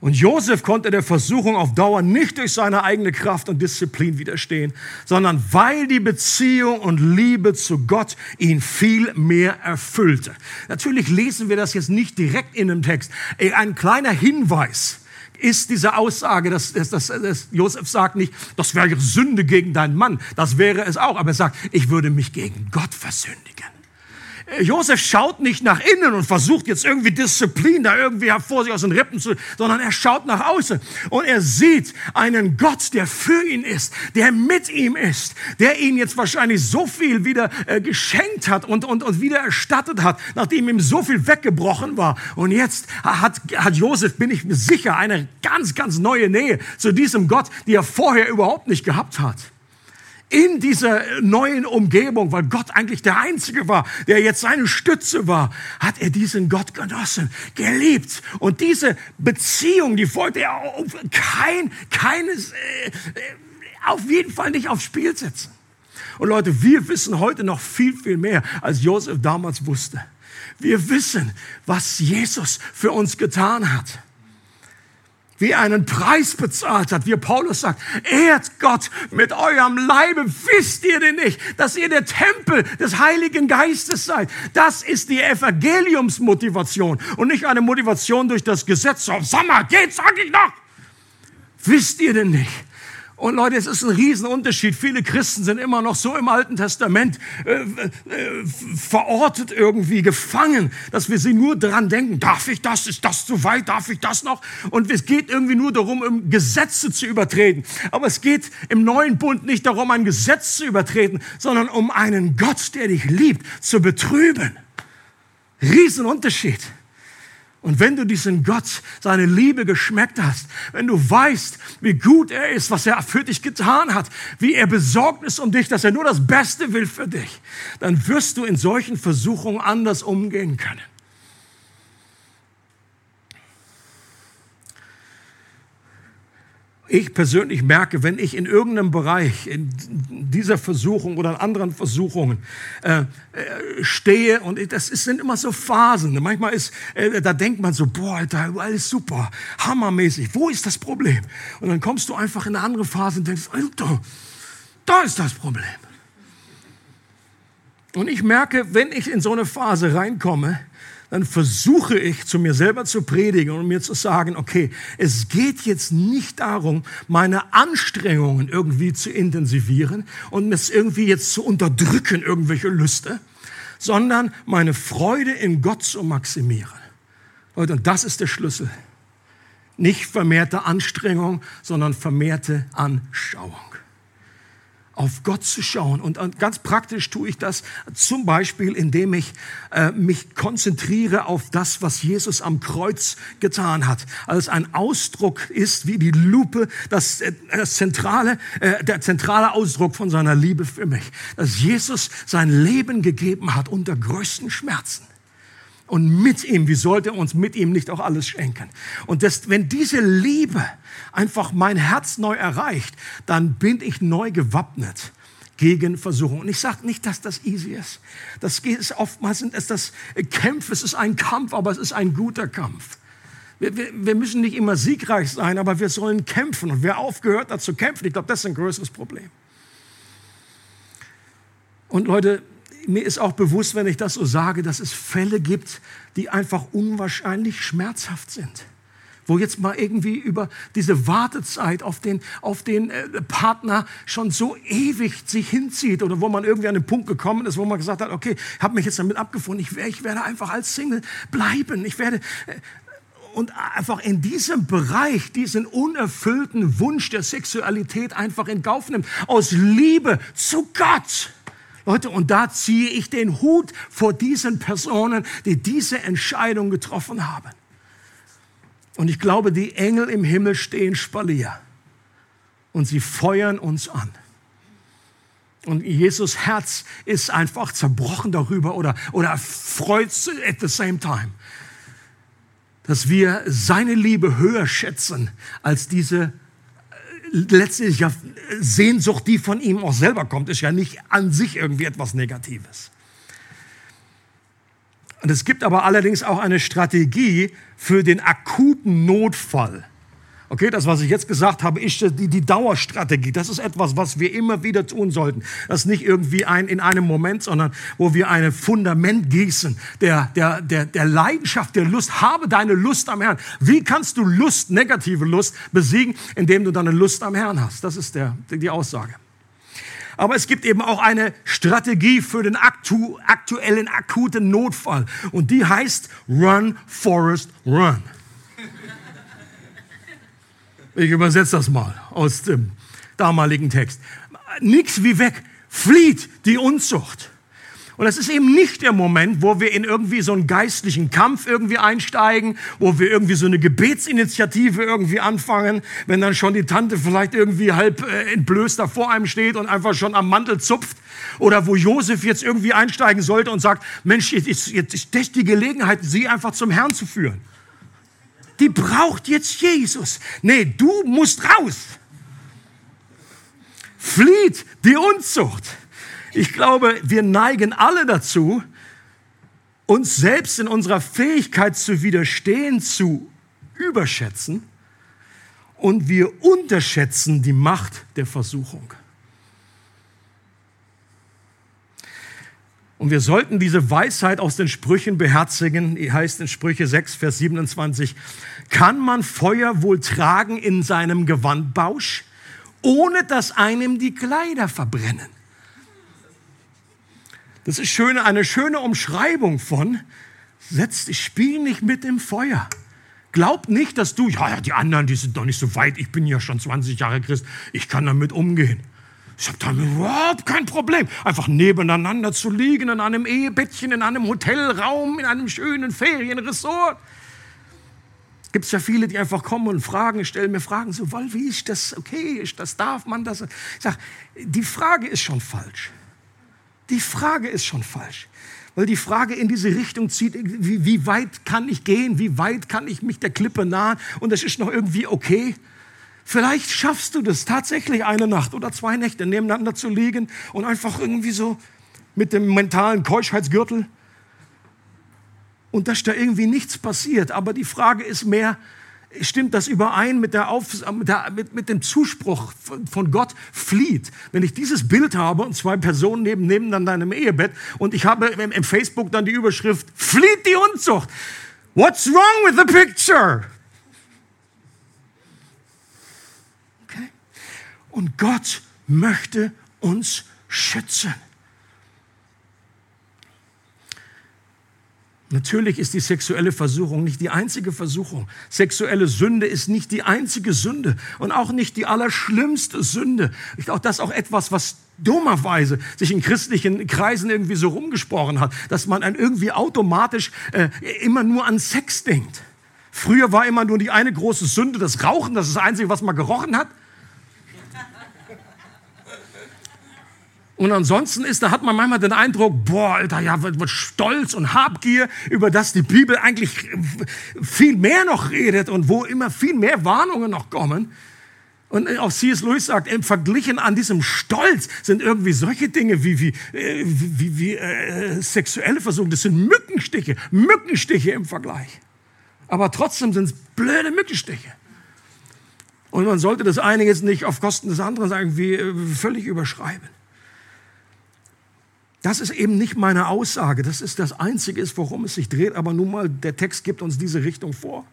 Und Josef konnte der Versuchung auf Dauer nicht durch seine eigene Kraft und Disziplin widerstehen, sondern weil die Beziehung und Liebe zu Gott ihn viel mehr erfüllte. Natürlich lesen wir das jetzt nicht direkt in dem Text. Ein kleiner Hinweis ist diese Aussage, dass, dass, dass, dass Josef sagt nicht, das wäre Sünde gegen deinen Mann. Das wäre es auch. Aber er sagt, ich würde mich gegen Gott versündigen. Josef schaut nicht nach innen und versucht jetzt irgendwie Disziplin da irgendwie vor sich aus den Rippen zu, sondern er schaut nach außen und er sieht einen Gott, der für ihn ist, der mit ihm ist, der ihn jetzt wahrscheinlich so viel wieder äh, geschenkt hat und, und, und wieder erstattet hat, nachdem ihm so viel weggebrochen war. Und jetzt hat, hat Josef, bin ich mir sicher, eine ganz, ganz neue Nähe zu diesem Gott, die er vorher überhaupt nicht gehabt hat in dieser neuen Umgebung, weil Gott eigentlich der Einzige war, der jetzt seine Stütze war, hat er diesen Gott genossen, geliebt. Und diese Beziehung, die wollte er kein, keines, äh, auf jeden Fall nicht aufs Spiel setzen. Und Leute, wir wissen heute noch viel, viel mehr, als Josef damals wusste. Wir wissen, was Jesus für uns getan hat wie einen Preis bezahlt hat, wie Paulus sagt, ehrt Gott mit eurem Leibe. Wisst ihr denn nicht, dass ihr der Tempel des Heiligen Geistes seid? Das ist die Evangeliumsmotivation und nicht eine Motivation durch das Gesetz. Sag mal, geht, sag ich noch. Wisst ihr denn nicht, und Leute, es ist ein Riesenunterschied. Viele Christen sind immer noch so im Alten Testament äh, äh, verortet irgendwie, gefangen, dass wir sie nur dran denken, darf ich das, ist das zu weit, darf ich das noch? Und es geht irgendwie nur darum, um Gesetze zu übertreten. Aber es geht im neuen Bund nicht darum, ein Gesetz zu übertreten, sondern um einen Gott, der dich liebt, zu betrüben. Riesenunterschied. Und wenn du diesen Gott, seine Liebe geschmeckt hast, wenn du weißt, wie gut er ist, was er für dich getan hat, wie er besorgt ist um dich, dass er nur das Beste will für dich, dann wirst du in solchen Versuchungen anders umgehen können. Ich persönlich merke, wenn ich in irgendeinem Bereich, in dieser Versuchung oder in anderen Versuchungen äh, äh, stehe, und das ist, sind immer so Phasen. Manchmal ist, äh, da denkt man so, boah, Alter, alles super, hammermäßig, wo ist das Problem? Und dann kommst du einfach in eine andere Phase und denkst, Alter, da ist das Problem. Und ich merke, wenn ich in so eine Phase reinkomme, dann versuche ich zu mir selber zu predigen und mir zu sagen, okay, es geht jetzt nicht darum, meine Anstrengungen irgendwie zu intensivieren und es irgendwie jetzt zu unterdrücken, irgendwelche Lüste, sondern meine Freude in Gott zu maximieren. Und das ist der Schlüssel. Nicht vermehrte Anstrengung, sondern vermehrte Anschauung. Auf Gott zu schauen. Und, ganz praktisch tue ich das zum Beispiel, indem ich äh, mich konzentriere auf das, was Jesus am Kreuz getan hat. Als ein Ausdruck ist wie die Lupe, das, äh, das zentrale, äh, der zentrale Ausdruck von seiner Liebe für mich. Dass Jesus sein Leben gegeben hat unter größten Schmerzen. Und mit ihm, wie sollte er uns mit ihm nicht auch alles schenken? Und das, wenn diese Liebe einfach mein Herz neu erreicht, dann bin ich neu gewappnet gegen Versuchung. Und ich sage nicht, dass das easy ist. Das ist oftmals sind es das Kämpfe, es ist ein Kampf, aber es ist ein guter Kampf. Wir, wir, wir müssen nicht immer siegreich sein, aber wir sollen kämpfen. Und wer aufgehört hat zu kämpfen, ich glaube, das ist ein größeres Problem. Und Leute, mir ist auch bewusst, wenn ich das so sage, dass es Fälle gibt, die einfach unwahrscheinlich schmerzhaft sind. Wo jetzt mal irgendwie über diese Wartezeit auf den, auf den äh, Partner schon so ewig sich hinzieht oder wo man irgendwie an den Punkt gekommen ist, wo man gesagt hat, okay, ich habe mich jetzt damit abgefunden, ich, ich werde einfach als Single bleiben, ich werde... Äh, und einfach in diesem Bereich diesen unerfüllten Wunsch der Sexualität einfach in Kauf nimmt, aus Liebe zu Gott. Leute, und da ziehe ich den Hut vor diesen Personen, die diese Entscheidung getroffen haben. Und ich glaube, die Engel im Himmel stehen Spalier und sie feuern uns an. Und Jesus Herz ist einfach zerbrochen darüber oder, oder freut sich at the same time, dass wir seine Liebe höher schätzen als diese letztlich ja Sehnsucht, die von ihm auch selber kommt, ist ja nicht an sich irgendwie etwas Negatives. Und es gibt aber allerdings auch eine Strategie für den akuten Notfall. Okay, das, was ich jetzt gesagt habe, ist die, die Dauerstrategie. Das ist etwas, was wir immer wieder tun sollten. Das ist nicht irgendwie ein, in einem Moment, sondern wo wir ein Fundament gießen der, der, der, der Leidenschaft, der Lust. Habe deine Lust am Herrn. Wie kannst du Lust, negative Lust besiegen, indem du deine Lust am Herrn hast? Das ist der, die Aussage. Aber es gibt eben auch eine Strategie für den aktu aktuellen akuten Notfall. Und die heißt Run, Forest, Run. Ich übersetze das mal aus dem damaligen Text. Nix wie weg. Flieht die Unzucht. Und das ist eben nicht der Moment, wo wir in irgendwie so einen geistlichen Kampf irgendwie einsteigen, wo wir irgendwie so eine Gebetsinitiative irgendwie anfangen, wenn dann schon die Tante vielleicht irgendwie halb äh, entblößt da vor einem steht und einfach schon am Mantel zupft. Oder wo Josef jetzt irgendwie einsteigen sollte und sagt, Mensch, jetzt, jetzt, jetzt ist die Gelegenheit, sie einfach zum Herrn zu führen. Die braucht jetzt Jesus. Nee, du musst raus. Flieht die Unzucht. Ich glaube, wir neigen alle dazu, uns selbst in unserer Fähigkeit zu widerstehen zu überschätzen und wir unterschätzen die Macht der Versuchung. Und wir sollten diese Weisheit aus den Sprüchen beherzigen. Die heißt in Sprüche 6, Vers 27, kann man Feuer wohl tragen in seinem Gewandbausch, ohne dass einem die Kleider verbrennen? Das ist schöne, eine schöne Umschreibung von, setz dich, spiel nicht mit dem Feuer. Glaub nicht, dass du, ja, die anderen, die sind doch nicht so weit, ich bin ja schon 20 Jahre Christ, ich kann damit umgehen. Ich habe damit überhaupt kein Problem, einfach nebeneinander zu liegen in einem Ehebettchen, in einem Hotelraum, in einem schönen Ferienresort. Gibt es ja viele, die einfach kommen und fragen, stellen mir Fragen, so, wie ist das okay, ist das, darf man das? Ich sage, die Frage ist schon falsch. Die Frage ist schon falsch. Weil die Frage in diese Richtung zieht, wie, wie weit kann ich gehen, wie weit kann ich mich der Klippe nahen und das ist noch irgendwie okay. Vielleicht schaffst du das tatsächlich eine Nacht oder zwei Nächte nebeneinander zu liegen und einfach irgendwie so mit dem mentalen Keuschheitsgürtel und dass da irgendwie nichts passiert. Aber die Frage ist mehr, stimmt das überein mit, der Auf, mit, der, mit, mit dem Zuspruch von Gott, flieht. Wenn ich dieses Bild habe und zwei Personen neben, nebeneinander in einem Ehebett und ich habe im, im Facebook dann die Überschrift, flieht die Unzucht. What's wrong with the picture? Und Gott möchte uns schützen. Natürlich ist die sexuelle Versuchung nicht die einzige Versuchung. Sexuelle Sünde ist nicht die einzige Sünde und auch nicht die allerschlimmste Sünde. Ich glaube, das ist auch etwas, was dummerweise sich in christlichen Kreisen irgendwie so rumgesprochen hat, dass man irgendwie automatisch äh, immer nur an Sex denkt. Früher war immer nur die eine große Sünde das Rauchen, das ist das Einzige, was man gerochen hat. Und ansonsten ist, da hat man manchmal den Eindruck, boah, Alter, ja, wird, Stolz und Habgier, über das die Bibel eigentlich viel mehr noch redet und wo immer viel mehr Warnungen noch kommen. Und auch C.S. Lewis sagt, im Verglichen an diesem Stolz sind irgendwie solche Dinge wie, wie, äh, wie, wie äh, sexuelle Versuche, das sind Mückenstiche, Mückenstiche im Vergleich. Aber trotzdem sind es blöde Mückenstiche. Und man sollte das eine jetzt nicht auf Kosten des anderen irgendwie äh, völlig überschreiben. Das ist eben nicht meine Aussage. Das ist das Einzige, worum es sich dreht. Aber nun mal, der Text gibt uns diese Richtung vor.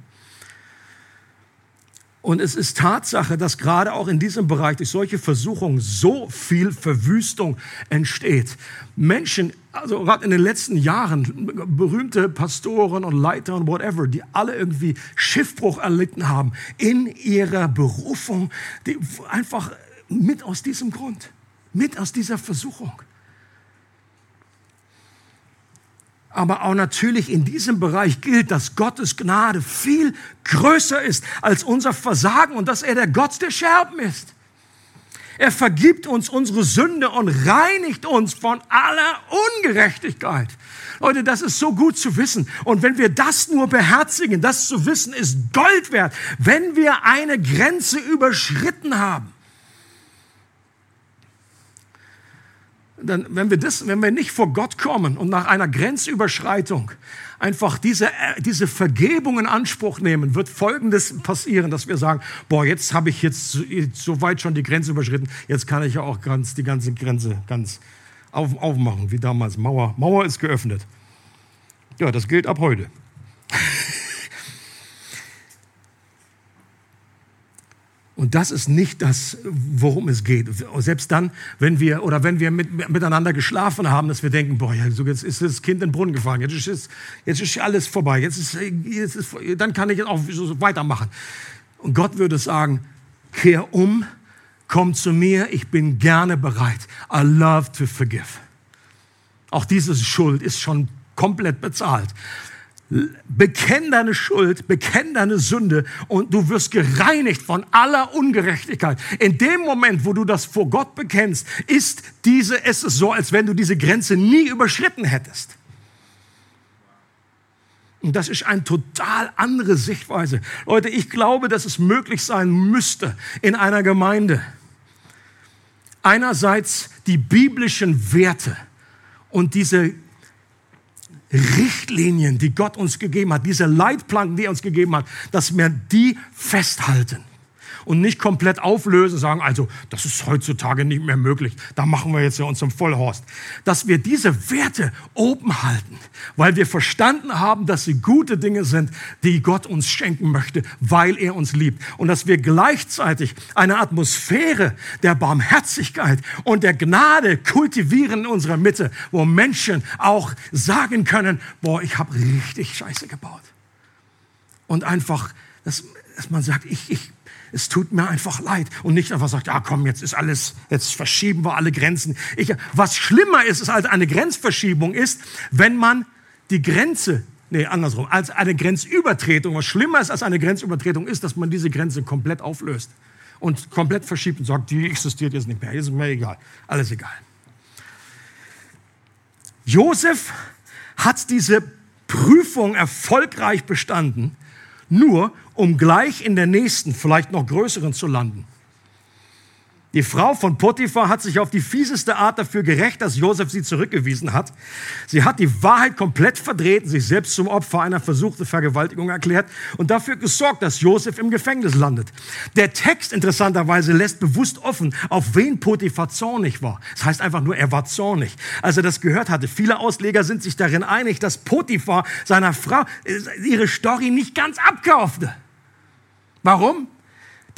Und es ist Tatsache, dass gerade auch in diesem Bereich durch solche Versuchungen so viel Verwüstung entsteht. Menschen, also gerade in den letzten Jahren, berühmte Pastoren und Leiter und whatever, die alle irgendwie Schiffbruch erlitten haben in ihrer Berufung, die einfach mit aus diesem Grund, mit aus dieser Versuchung. Aber auch natürlich in diesem Bereich gilt, dass Gottes Gnade viel größer ist als unser Versagen und dass er der Gott der Scherben ist. Er vergibt uns unsere Sünde und reinigt uns von aller Ungerechtigkeit. Leute, das ist so gut zu wissen. Und wenn wir das nur beherzigen, das zu wissen, ist Gold wert, wenn wir eine Grenze überschritten haben. Dann, wenn wir das, wenn wir nicht vor Gott kommen und nach einer Grenzüberschreitung einfach diese, äh, diese Vergebung in Anspruch nehmen, wird Folgendes passieren, dass wir sagen, boah, jetzt habe ich jetzt so weit schon die Grenze überschritten, jetzt kann ich ja auch ganz, die ganze Grenze ganz auf, aufmachen, wie damals. Mauer, Mauer ist geöffnet. Ja, das gilt ab heute. Und das ist nicht das, worum es geht. Selbst dann, wenn wir oder wenn wir mit, miteinander geschlafen haben, dass wir denken, boah, jetzt ist das Kind in den Brunnen gefallen, jetzt ist, jetzt ist alles vorbei, jetzt ist, jetzt ist, dann kann ich auch so weitermachen. Und Gott würde sagen, kehr um, komm zu mir, ich bin gerne bereit. I love to forgive. Auch diese Schuld ist schon komplett bezahlt. Bekenn deine Schuld, bekenn deine Sünde und du wirst gereinigt von aller Ungerechtigkeit. In dem Moment, wo du das vor Gott bekennst, ist diese, ist es so, als wenn du diese Grenze nie überschritten hättest. Und das ist eine total andere Sichtweise. Leute, ich glaube, dass es möglich sein müsste in einer Gemeinde, einerseits die biblischen Werte und diese Richtlinien, die Gott uns gegeben hat, diese Leitplanken, die er uns gegeben hat, dass wir die festhalten und nicht komplett auflösen, sagen, also das ist heutzutage nicht mehr möglich, da machen wir jetzt ja uns zum Vollhorst. Dass wir diese Werte oben halten, weil wir verstanden haben, dass sie gute Dinge sind, die Gott uns schenken möchte, weil er uns liebt. Und dass wir gleichzeitig eine Atmosphäre der Barmherzigkeit und der Gnade kultivieren in unserer Mitte, wo Menschen auch sagen können, boah, ich habe richtig Scheiße gebaut. Und einfach, dass, dass man sagt, ich, ich es tut mir einfach leid. Und nicht einfach sagt, ja komm, jetzt ist alles, jetzt verschieben wir alle Grenzen. Ich, was schlimmer ist, ist als eine Grenzverschiebung ist, wenn man die Grenze, nee, andersrum, als eine Grenzübertretung, was schlimmer ist als eine Grenzübertretung ist, dass man diese Grenze komplett auflöst und komplett verschiebt und sagt, die existiert jetzt nicht mehr, ist mir egal, alles egal. Josef hat diese Prüfung erfolgreich bestanden nur um gleich in der nächsten, vielleicht noch größeren zu landen. Die Frau von Potiphar hat sich auf die fieseste Art dafür gerecht, dass Josef sie zurückgewiesen hat. Sie hat die Wahrheit komplett verdreht, sich selbst zum Opfer einer versuchten Vergewaltigung erklärt und dafür gesorgt, dass Josef im Gefängnis landet. Der Text interessanterweise lässt bewusst offen, auf wen Potiphar zornig war. Das heißt einfach nur, er war zornig, als er das gehört hatte. Viele Ausleger sind sich darin einig, dass Potiphar seiner Frau äh, ihre Story nicht ganz abkaufte. Warum?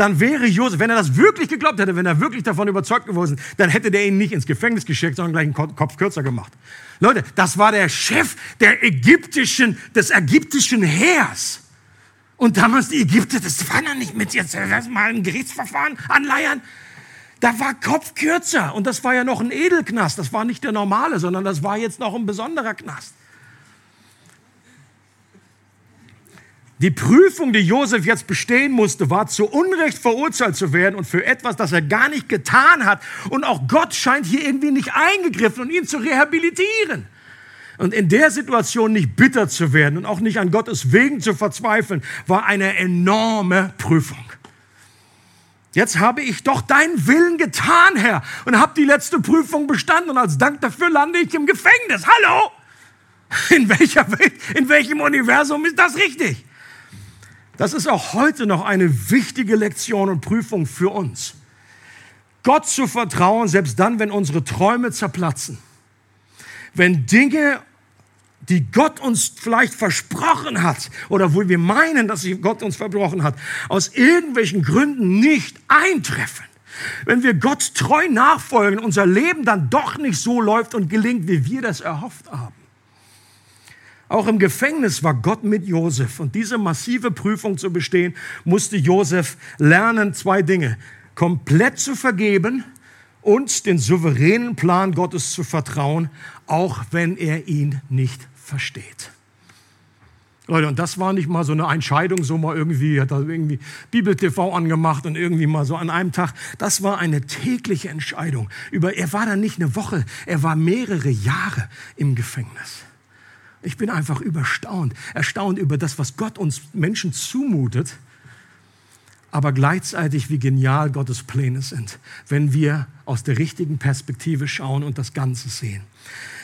dann wäre Josef, wenn er das wirklich geglaubt hätte, wenn er wirklich davon überzeugt gewesen, dann hätte der ihn nicht ins Gefängnis geschickt, sondern gleich einen Kopf kürzer gemacht. Leute, das war der Chef der ägyptischen, des ägyptischen Heers. Und damals die Ägypter, das war noch nicht mit jetzt, mal ein Gerichtsverfahren anleiern. Da war Kopf kürzer. Und das war ja noch ein Edelknast. Das war nicht der normale, sondern das war jetzt noch ein besonderer Knast. Die Prüfung, die Josef jetzt bestehen musste, war zu Unrecht verurteilt zu werden und für etwas, das er gar nicht getan hat. Und auch Gott scheint hier irgendwie nicht eingegriffen und ihn zu rehabilitieren. Und in der Situation nicht bitter zu werden und auch nicht an Gottes Wegen zu verzweifeln, war eine enorme Prüfung. Jetzt habe ich doch deinen Willen getan, Herr, und habe die letzte Prüfung bestanden und als Dank dafür lande ich im Gefängnis. Hallo? In welcher Welt, in welchem Universum ist das richtig? Das ist auch heute noch eine wichtige Lektion und Prüfung für uns. Gott zu vertrauen, selbst dann, wenn unsere Träume zerplatzen. Wenn Dinge, die Gott uns vielleicht versprochen hat oder wo wir meinen, dass Gott uns versprochen hat, aus irgendwelchen Gründen nicht eintreffen. Wenn wir Gott treu nachfolgen, unser Leben dann doch nicht so läuft und gelingt, wie wir das erhofft haben. Auch im Gefängnis war Gott mit Josef. Und diese massive Prüfung zu bestehen, musste Josef lernen zwei Dinge. Komplett zu vergeben und den souveränen Plan Gottes zu vertrauen, auch wenn er ihn nicht versteht. Leute, und das war nicht mal so eine Entscheidung, so mal irgendwie, hat er irgendwie Bibel TV angemacht und irgendwie mal so an einem Tag. Das war eine tägliche Entscheidung. Über, er war da nicht eine Woche, er war mehrere Jahre im Gefängnis. Ich bin einfach überstaunt, erstaunt über das, was Gott uns Menschen zumutet, aber gleichzeitig, wie genial Gottes Pläne sind, wenn wir aus der richtigen Perspektive schauen und das Ganze sehen.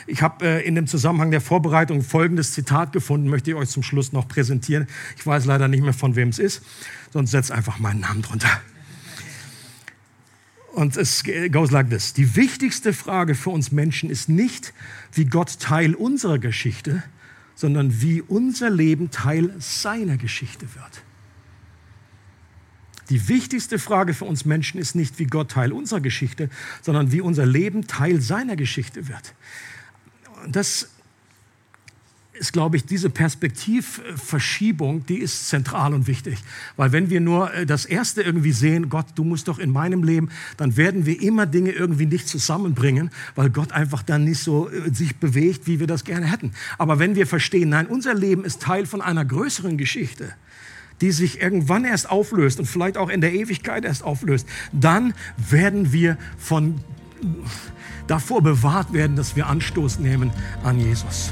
Ich habe äh, in dem Zusammenhang der Vorbereitung folgendes Zitat gefunden, möchte ich euch zum Schluss noch präsentieren. Ich weiß leider nicht mehr, von wem es ist, sonst setzt einfach meinen Namen drunter. Und es goes like this. Die wichtigste Frage für uns Menschen ist nicht, wie Gott Teil unserer Geschichte, sondern wie unser Leben Teil seiner Geschichte wird. Die wichtigste Frage für uns Menschen ist nicht, wie Gott Teil unserer Geschichte, sondern wie unser Leben Teil seiner Geschichte wird. Das ist, glaube ich, diese Perspektivverschiebung, die ist zentral und wichtig. Weil wenn wir nur äh, das Erste irgendwie sehen, Gott, du musst doch in meinem Leben, dann werden wir immer Dinge irgendwie nicht zusammenbringen, weil Gott einfach dann nicht so äh, sich bewegt, wie wir das gerne hätten. Aber wenn wir verstehen, nein, unser Leben ist Teil von einer größeren Geschichte, die sich irgendwann erst auflöst und vielleicht auch in der Ewigkeit erst auflöst, dann werden wir von davor bewahrt werden, dass wir Anstoß nehmen an Jesus.